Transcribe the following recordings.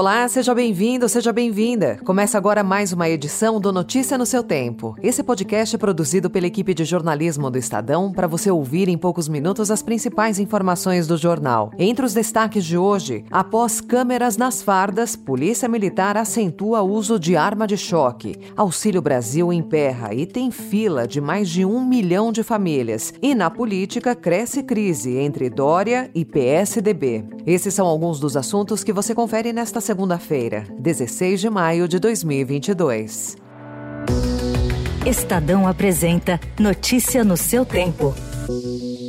Olá, seja bem-vindo, seja bem-vinda. Começa agora mais uma edição do Notícia no seu Tempo. Esse podcast é produzido pela equipe de jornalismo do Estadão para você ouvir em poucos minutos as principais informações do jornal. Entre os destaques de hoje, após câmeras nas fardas, Polícia Militar acentua o uso de arma de choque. Auxílio Brasil emperra e tem fila de mais de um milhão de famílias. E na política cresce crise entre Dória e PSDB. Esses são alguns dos assuntos que você confere nesta segunda-feira, 16 de maio de 2022. Estadão apresenta Notícia no seu tempo. O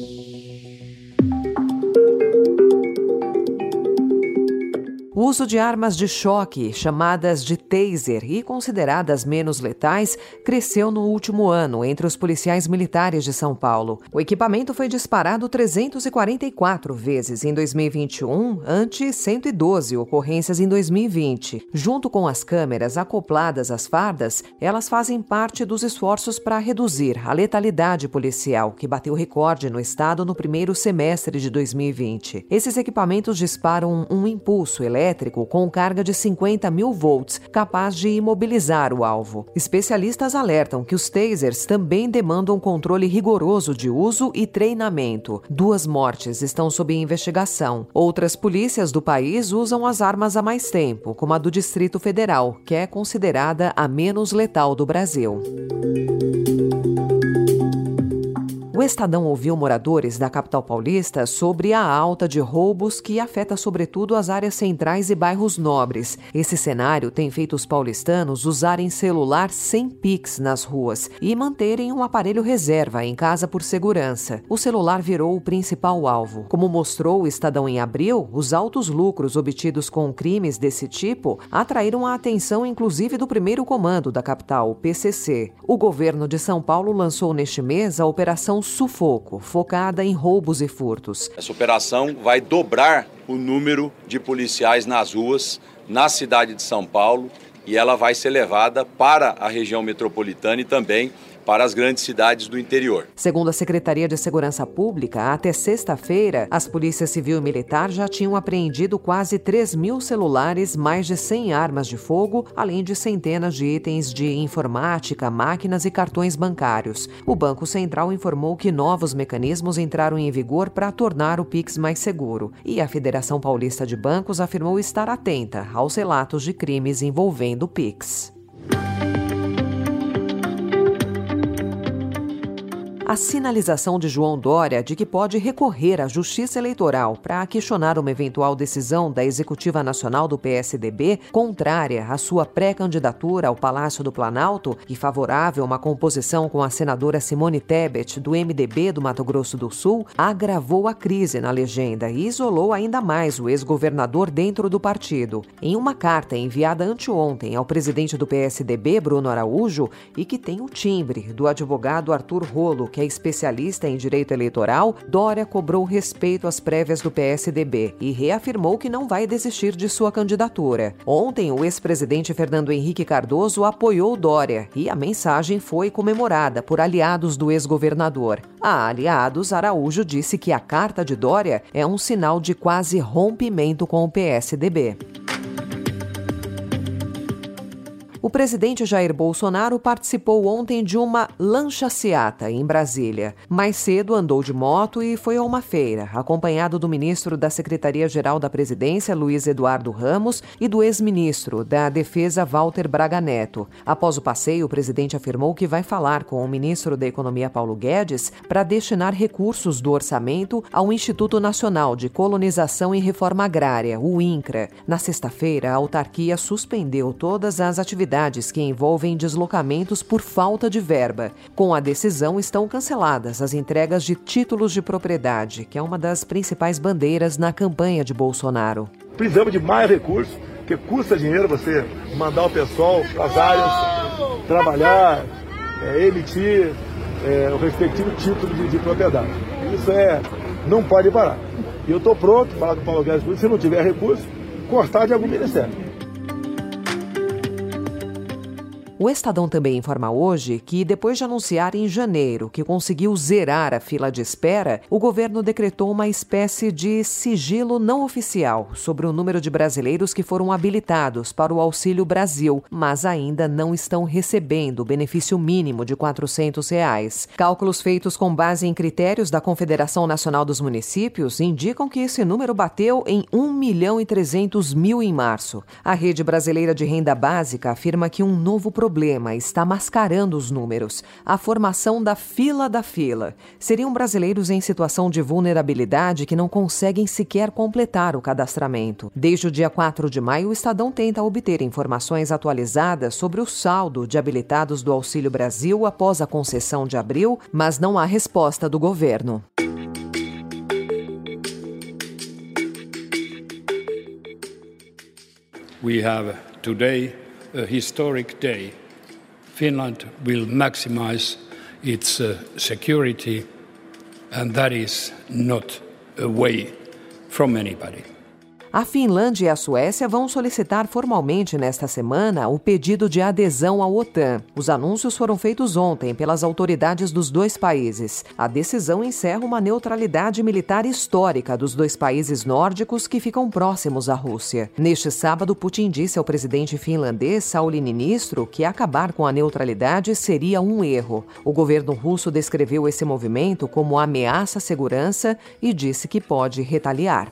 uso de armas de choque, chamadas de taser e consideradas menos letais, cresceu no último ano entre os policiais militares de São Paulo. O equipamento foi disparado 344 vezes em 2021, ante 112 ocorrências em 2020. Junto com as câmeras acopladas às fardas, elas fazem parte dos esforços para reduzir a letalidade policial, que bateu recorde no estado no primeiro semestre de 2020. Esses equipamentos disparam um impulso elétrico elétrico com carga de 50 mil volts, capaz de imobilizar o alvo. Especialistas alertam que os tasers também demandam controle rigoroso de uso e treinamento. Duas mortes estão sob investigação. Outras polícias do país usam as armas há mais tempo, como a do Distrito Federal, que é considerada a menos letal do Brasil. O Estadão ouviu moradores da capital paulista sobre a alta de roubos que afeta sobretudo as áreas centrais e bairros nobres. Esse cenário tem feito os paulistanos usarem celular sem Pix nas ruas e manterem um aparelho reserva em casa por segurança. O celular virou o principal alvo. Como mostrou o Estadão em abril, os altos lucros obtidos com crimes desse tipo atraíram a atenção inclusive do primeiro comando da capital, o PCC. O governo de São Paulo lançou neste mês a Operação Sufoco, focada em roubos e furtos. Essa operação vai dobrar o número de policiais nas ruas na cidade de São Paulo e ela vai ser levada para a região metropolitana e também para as grandes cidades do interior. Segundo a Secretaria de Segurança Pública, até sexta-feira, as polícias civil e militar já tinham apreendido quase 3 mil celulares, mais de 100 armas de fogo, além de centenas de itens de informática, máquinas e cartões bancários. O Banco Central informou que novos mecanismos entraram em vigor para tornar o Pix mais seguro. E a Federação Paulista de Bancos afirmou estar atenta aos relatos de crimes envolvendo o Pix. A sinalização de João Dória de que pode recorrer à Justiça Eleitoral para questionar uma eventual decisão da Executiva Nacional do PSDB contrária à sua pré-candidatura ao Palácio do Planalto e favorável a uma composição com a senadora Simone Tebet, do MDB do Mato Grosso do Sul, agravou a crise na legenda e isolou ainda mais o ex-governador dentro do partido. Em uma carta enviada anteontem ao presidente do PSDB, Bruno Araújo, e que tem o timbre do advogado Arthur Rolo, que que é especialista em direito eleitoral, Dória cobrou respeito às prévias do PSDB e reafirmou que não vai desistir de sua candidatura. Ontem, o ex-presidente Fernando Henrique Cardoso apoiou Dória e a mensagem foi comemorada por aliados do ex-governador. A aliados, Araújo disse que a carta de Dória é um sinal de quase rompimento com o PSDB. O presidente Jair Bolsonaro participou ontem de uma lanchaciata em Brasília. Mais cedo andou de moto e foi a uma feira, acompanhado do ministro da Secretaria-Geral da Presidência, Luiz Eduardo Ramos, e do ex-ministro da Defesa, Walter Braga Neto. Após o passeio, o presidente afirmou que vai falar com o ministro da Economia, Paulo Guedes, para destinar recursos do orçamento ao Instituto Nacional de Colonização e Reforma Agrária, o INCRA. Na sexta-feira, a autarquia suspendeu todas as atividades atividades que envolvem deslocamentos por falta de verba. Com a decisão, estão canceladas as entregas de títulos de propriedade, que é uma das principais bandeiras na campanha de Bolsonaro. Precisamos de mais recursos, porque custa dinheiro você mandar o pessoal para as áreas trabalhar, é, emitir é, o respectivo título de, de propriedade. Isso é, não pode parar. E eu estou pronto, falar com o Paulo Guedes, se não tiver recurso, cortar de algum ministério. O Estadão também informa hoje que, depois de anunciar em janeiro que conseguiu zerar a fila de espera, o governo decretou uma espécie de sigilo não oficial sobre o número de brasileiros que foram habilitados para o Auxílio Brasil, mas ainda não estão recebendo o benefício mínimo de 400 reais. Cálculos feitos com base em critérios da Confederação Nacional dos Municípios indicam que esse número bateu em 1 milhão e 300 mil em março. A Rede Brasileira de Renda Básica afirma que um novo problema problema está mascarando os números. A formação da fila da fila. Seriam brasileiros em situação de vulnerabilidade que não conseguem sequer completar o cadastramento. Desde o dia 4 de maio, o Estadão tenta obter informações atualizadas sobre o saldo de habilitados do Auxílio Brasil após a concessão de abril, mas não há resposta do governo. We have today a historic day. Finland will maximize its uh, security, and that is not away from anybody. A Finlândia e a Suécia vão solicitar formalmente nesta semana o pedido de adesão à OTAN. Os anúncios foram feitos ontem pelas autoridades dos dois países. A decisão encerra uma neutralidade militar histórica dos dois países nórdicos que ficam próximos à Rússia. Neste sábado, Putin disse ao presidente finlandês Sauli Niinistro que acabar com a neutralidade seria um erro. O governo russo descreveu esse movimento como ameaça à segurança e disse que pode retaliar.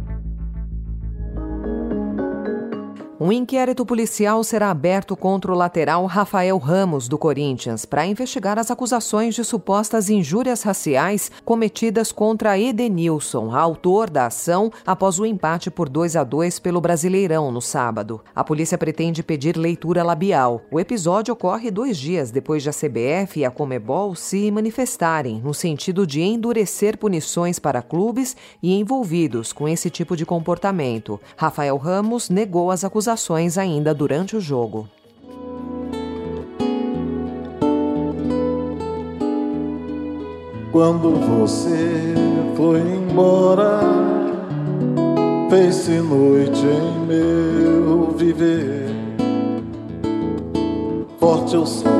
Um inquérito policial será aberto contra o lateral Rafael Ramos, do Corinthians, para investigar as acusações de supostas injúrias raciais cometidas contra Edenilson, autor da ação, após o empate por 2 a 2 pelo Brasileirão no sábado. A polícia pretende pedir leitura labial. O episódio ocorre dois dias depois de a CBF e a Comebol se manifestarem no sentido de endurecer punições para clubes e envolvidos com esse tipo de comportamento. Rafael Ramos negou as acusações acusações ainda durante o jogo. Quando você foi embora, fez-se noite em meu viver. Forte eu sou,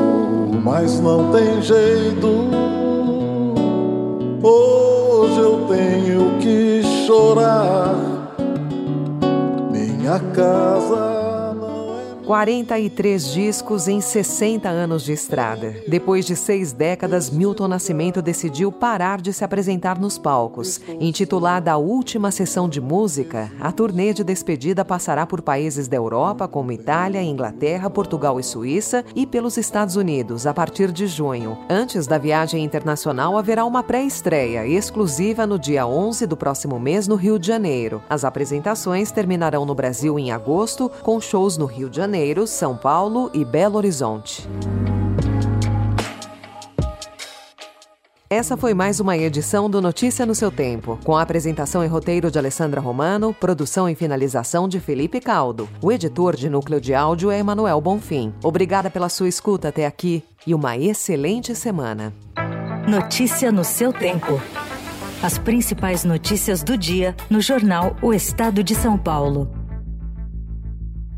mas não tem jeito. Hoje eu tenho que chorar casa 43 discos em 60 anos de estrada. Depois de seis décadas, Milton Nascimento decidiu parar de se apresentar nos palcos. Intitulada A Última Sessão de Música, a turnê de despedida passará por países da Europa, como Itália, Inglaterra, Portugal e Suíça, e pelos Estados Unidos, a partir de junho. Antes da viagem internacional, haverá uma pré-estreia exclusiva no dia 11 do próximo mês no Rio de Janeiro. As apresentações terminarão no Brasil em agosto, com shows no Rio de Janeiro Janeiro, São Paulo e Belo Horizonte. Essa foi mais uma edição do Notícia no seu Tempo, com a apresentação e roteiro de Alessandra Romano, produção e finalização de Felipe Caldo. O editor de núcleo de áudio é Emanuel Bonfim. Obrigada pela sua escuta até aqui e uma excelente semana. Notícia no seu tempo. As principais notícias do dia no jornal O Estado de São Paulo.